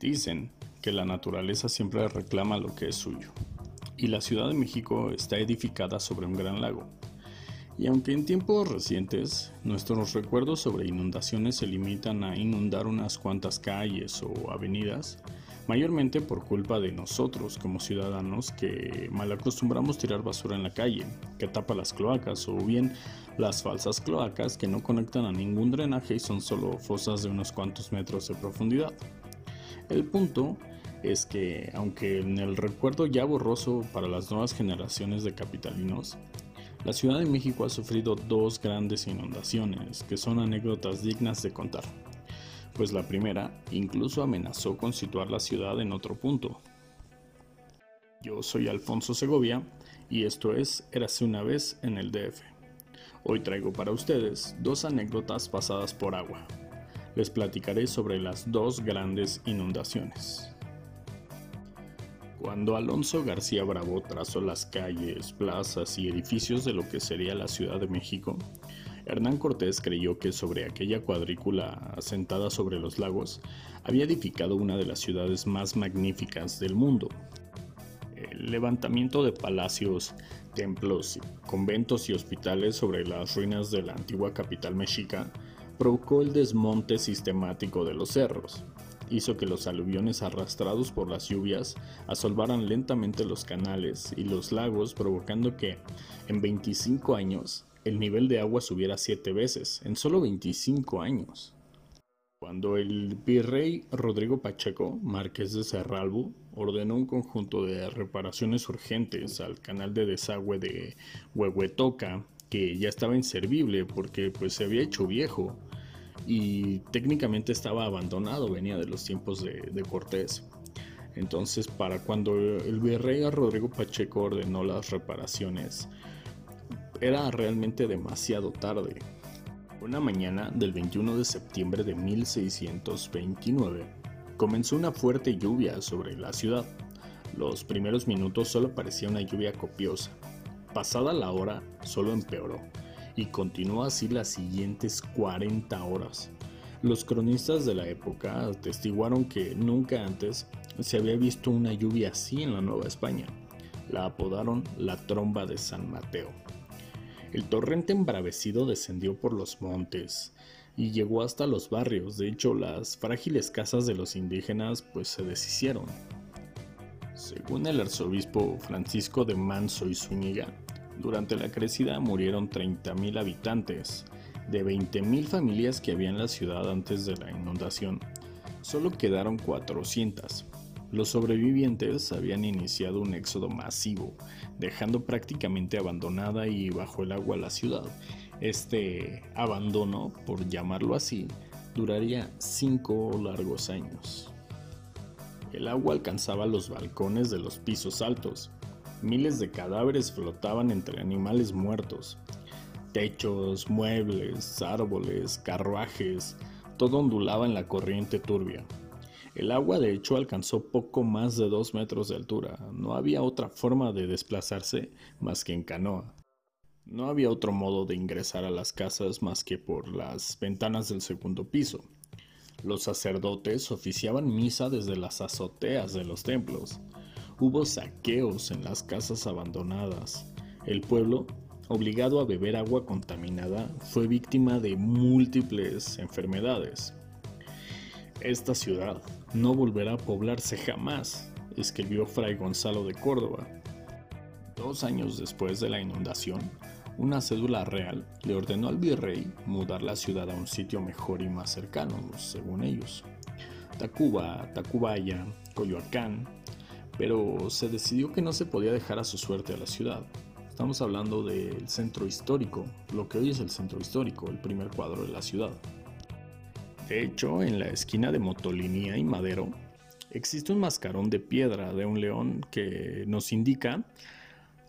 Dicen que la naturaleza siempre reclama lo que es suyo, y la Ciudad de México está edificada sobre un gran lago. Y aunque en tiempos recientes nuestros recuerdos sobre inundaciones se limitan a inundar unas cuantas calles o avenidas, mayormente por culpa de nosotros como ciudadanos que mal acostumbramos tirar basura en la calle, que tapa las cloacas o bien las falsas cloacas que no conectan a ningún drenaje y son solo fosas de unos cuantos metros de profundidad. El punto es que, aunque en el recuerdo ya borroso para las nuevas generaciones de capitalinos, la Ciudad de México ha sufrido dos grandes inundaciones que son anécdotas dignas de contar, pues la primera incluso amenazó con situar la ciudad en otro punto. Yo soy Alfonso Segovia y esto es Érase una vez en el DF. Hoy traigo para ustedes dos anécdotas pasadas por agua les platicaré sobre las dos grandes inundaciones. Cuando Alonso García Bravo trazó las calles, plazas y edificios de lo que sería la Ciudad de México, Hernán Cortés creyó que sobre aquella cuadrícula asentada sobre los lagos había edificado una de las ciudades más magníficas del mundo. El levantamiento de palacios, templos, conventos y hospitales sobre las ruinas de la antigua capital mexica provocó el desmonte sistemático de los cerros. Hizo que los aluviones arrastrados por las lluvias asolvaran lentamente los canales y los lagos, provocando que, en 25 años, el nivel de agua subiera 7 veces, en solo 25 años. Cuando el virrey Rodrigo Pacheco, marqués de Cerralbo, ordenó un conjunto de reparaciones urgentes al canal de desagüe de Huehuetoca, que ya estaba inservible porque pues se había hecho viejo y técnicamente estaba abandonado, venía de los tiempos de, Cortés. Entonces, para cuando el virrey Rodrigo Pacheco ordenó las reparaciones, era realmente demasiado tarde. Una mañana del 21 de septiembre de 1629, comenzó una fuerte lluvia sobre la ciudad. Los primeros minutos solo parecía una lluvia copiosa. Pasada la hora, solo empeoró y continuó así las siguientes 40 horas. Los cronistas de la época atestiguaron que nunca antes se había visto una lluvia así en la Nueva España. La apodaron la tromba de San Mateo. El torrente embravecido descendió por los montes y llegó hasta los barrios. De hecho, las frágiles casas de los indígenas pues se deshicieron. Según el arzobispo Francisco de Manso y Zúñiga, durante la crecida murieron 30.000 habitantes. De 20.000 familias que había en la ciudad antes de la inundación, solo quedaron 400. Los sobrevivientes habían iniciado un éxodo masivo, dejando prácticamente abandonada y bajo el agua la ciudad. Este abandono, por llamarlo así, duraría cinco largos años. El agua alcanzaba los balcones de los pisos altos, Miles de cadáveres flotaban entre animales muertos. Techos, muebles, árboles, carruajes, todo ondulaba en la corriente turbia. El agua de hecho alcanzó poco más de dos metros de altura. No había otra forma de desplazarse más que en canoa. No había otro modo de ingresar a las casas más que por las ventanas del segundo piso. Los sacerdotes oficiaban misa desde las azoteas de los templos. Hubo saqueos en las casas abandonadas. El pueblo, obligado a beber agua contaminada, fue víctima de múltiples enfermedades. Esta ciudad no volverá a poblarse jamás, escribió Fray Gonzalo de Córdoba. Dos años después de la inundación, una cédula real le ordenó al virrey mudar la ciudad a un sitio mejor y más cercano, según ellos. Tacuba, Tacubaya, Coyoacán, pero se decidió que no se podía dejar a su suerte a la ciudad. Estamos hablando del centro histórico, lo que hoy es el centro histórico, el primer cuadro de la ciudad. De hecho, en la esquina de Motolinía y Madero existe un mascarón de piedra de un león que nos indica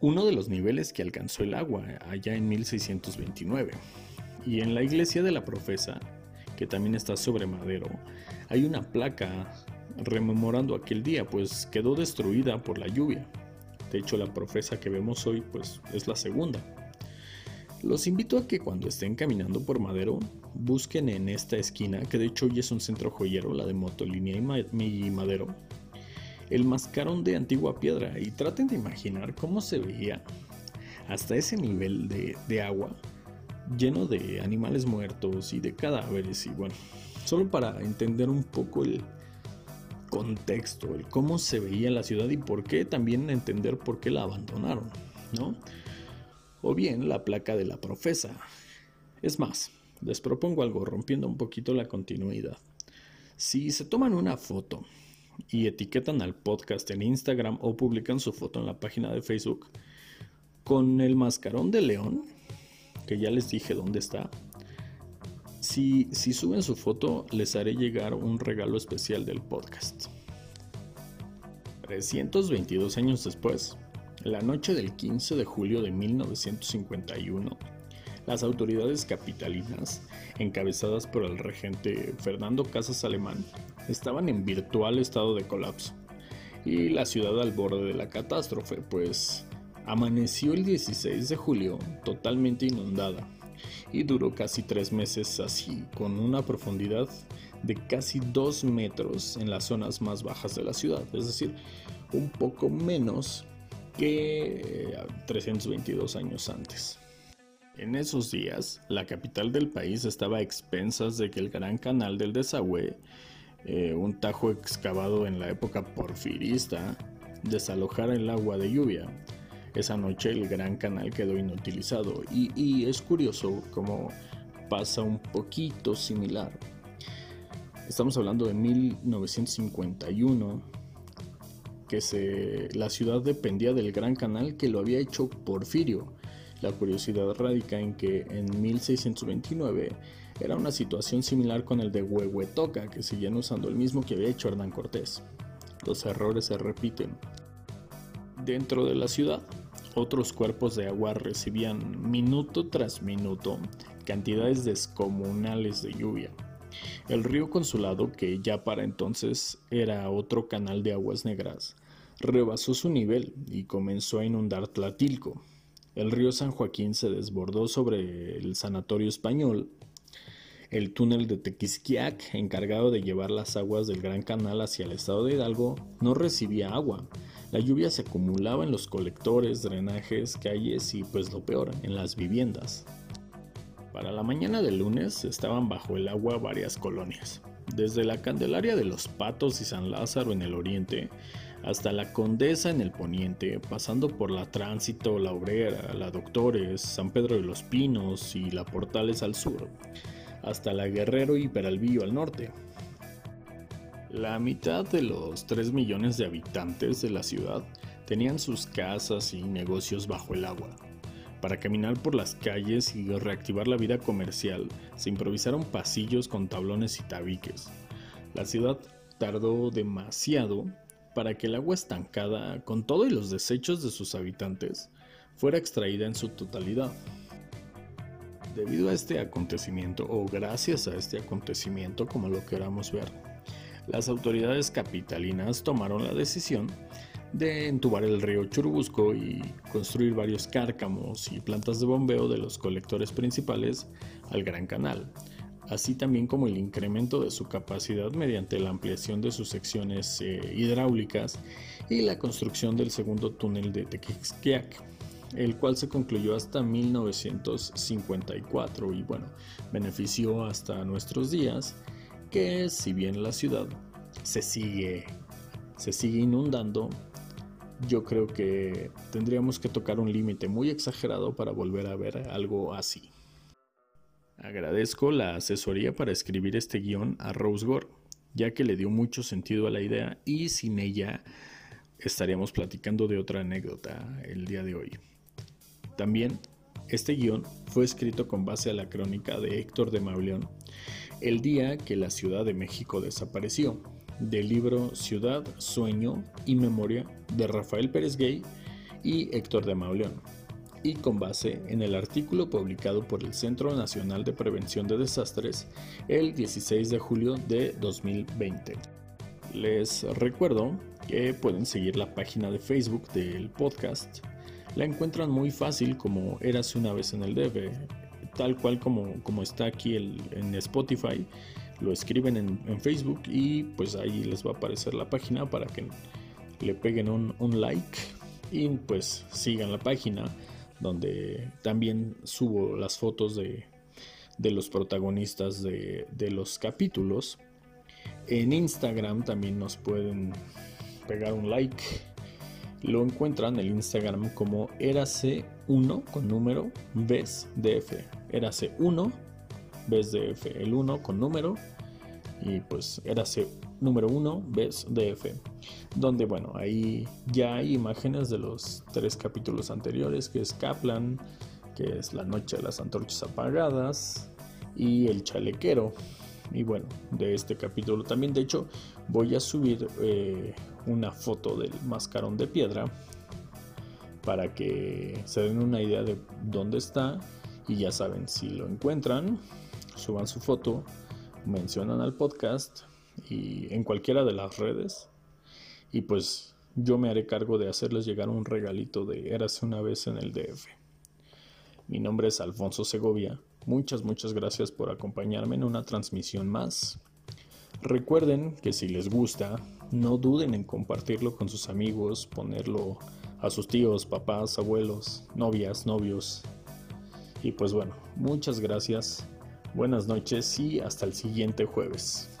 uno de los niveles que alcanzó el agua allá en 1629. Y en la iglesia de la profesa, que también está sobre Madero, hay una placa rememorando aquel día, pues quedó destruida por la lluvia. De hecho, la profesa que vemos hoy, pues es la segunda. Los invito a que cuando estén caminando por Madero, busquen en esta esquina, que de hecho hoy es un centro joyero, la de Motolínea y Madero, el mascarón de antigua piedra y traten de imaginar cómo se veía hasta ese nivel de, de agua lleno de animales muertos y de cadáveres y bueno, solo para entender un poco el contexto, el cómo se veía la ciudad y por qué también entender por qué la abandonaron, ¿no? O bien la placa de la profesa. Es más, les propongo algo rompiendo un poquito la continuidad. Si se toman una foto y etiquetan al podcast en Instagram o publican su foto en la página de Facebook con el mascarón de león, que ya les dije dónde está. Si, suben su foto, les haré llegar un regalo especial del podcast. 322 años después, la noche del 15 de julio de 1951, las autoridades capitalinas, encabezadas por el regente Fernando Casas Alemán, estaban en virtual estado de colapso y la ciudad al borde de la catástrofe, pues amaneció el 16 de julio totalmente inundada y duró casi tres meses así, con una profundidad de casi dos metros en las zonas más bajas de la ciudad, es decir, un poco menos que 322 eh, años antes. En esos días, la capital del país estaba a expensas de que el Gran Canal del Desagüe, eh, un tajo excavado en la época porfirista, desalojara el agua de lluvia. Esa noche el Gran Canal quedó inutilizado y, es curioso cómo pasa un poquito similar. Estamos hablando de 1951, que se, la ciudad dependía del Gran Canal que lo había hecho Porfirio la curiosidad radica en que en 1629 era una situación similar con el de Huehuetoca, que seguían usando el mismo que había hecho Hernán Cortés. Los errores se repiten. Dentro de la ciudad, otros cuerpos de agua recibían minuto tras minuto cantidades descomunales de lluvia. El río Consulado, que ya para entonces era otro canal de aguas negras, rebasó su nivel y comenzó a inundar Tlatilco, el río San Joaquín se desbordó sobre el sanatorio español. El túnel de Tequisquiac, encargado de llevar las aguas del Gran Canal hacia el estado de Hidalgo, no recibía agua. La lluvia se acumulaba en los colectores, drenajes, calles y, pues lo peor, en las viviendas. Para la mañana del lunes estaban bajo el agua varias colonias. Desde la Candelaria de los Patos y San Lázaro en el oriente hasta la Condesa en el poniente, pasando por la Tránsito, la Obrera, la Doctores, San Pedro de los Pinos y la Portales al sur, hasta la Guerrero y Peralvillo al norte. La mitad de los 3 millones de habitantes de la ciudad tenían sus casas y negocios bajo el agua. Para caminar por las calles y reactivar la vida comercial, se improvisaron pasillos con tablones y tabiques. La ciudad tardó demasiado para que el agua estancada, con todo y los desechos de sus habitantes, fuera extraída en su totalidad. Debido a este acontecimiento, o gracias a este acontecimiento, como lo queramos ver, las autoridades capitalinas tomaron la decisión de entubar el río Churubusco y construir varios cárcamos y plantas de bombeo de los colectores principales al Gran Canal, así también como el incremento de su capacidad mediante la ampliación de sus secciones eh, hidráulicas y la construcción del segundo túnel de Tequixquiac, el cual se concluyó hasta 1954 y bueno, benefició hasta nuestros días que si bien la ciudad se sigue se sigue inundando, yo creo que tendríamos que tocar un límite muy exagerado para volver a ver algo así. Agradezco la asesoría para escribir este guion a Rose Gore, ya que le dio mucho sentido a la idea y sin ella estaríamos platicando de otra anécdota el día de hoy. También este guion fue escrito con base a la crónica de Héctor de Mauleón, el día que la Ciudad de México desapareció, del libro Ciudad, Sueño y Memoria de Rafael Pérez Gay y Héctor de Mauleón y con base en el artículo publicado por el Centro Nacional de Prevención de Desastres el 16 de julio de 2020. Les recuerdo que pueden seguir la página de Facebook del podcast, la encuentran muy fácil como Érase una vez en el DF, tal cual como, como está aquí el, en Spotify. Lo escriben en, Facebook y pues ahí les va a aparecer la página para que le peguen un, un like y pues sigan la página donde también subo las fotos de, de los protagonistas de, de, los capítulos. En Instagram también nos pueden pegar un like lo encuentran en el Instagram como Erase1 con número BESDF. Erase1 BESDF. El 1 con número y pues Erase número 1 BESDF. Donde bueno, ahí ya hay imágenes de los tres capítulos anteriores que es Kaplan, que es la noche de las antorchas apagadas y el chalequero. Y bueno, de este capítulo también, de hecho, voy a subir eh, una foto del mascarón de piedra para que se den una idea de dónde está y ya saben, si lo encuentran, suban su foto, mencionan al podcast y en cualquiera de las redes y pues yo me haré cargo de hacerles llegar un regalito de Érase una vez en el DF. Mi nombre es Alfonso Segovia. Muchas, muchas gracias por acompañarme en una transmisión más. Recuerden que si les gusta, no duden en compartirlo con sus amigos, ponerlo a sus tíos, papás, abuelos, novias, novios. Y pues bueno, muchas gracias, buenas noches y hasta el siguiente jueves.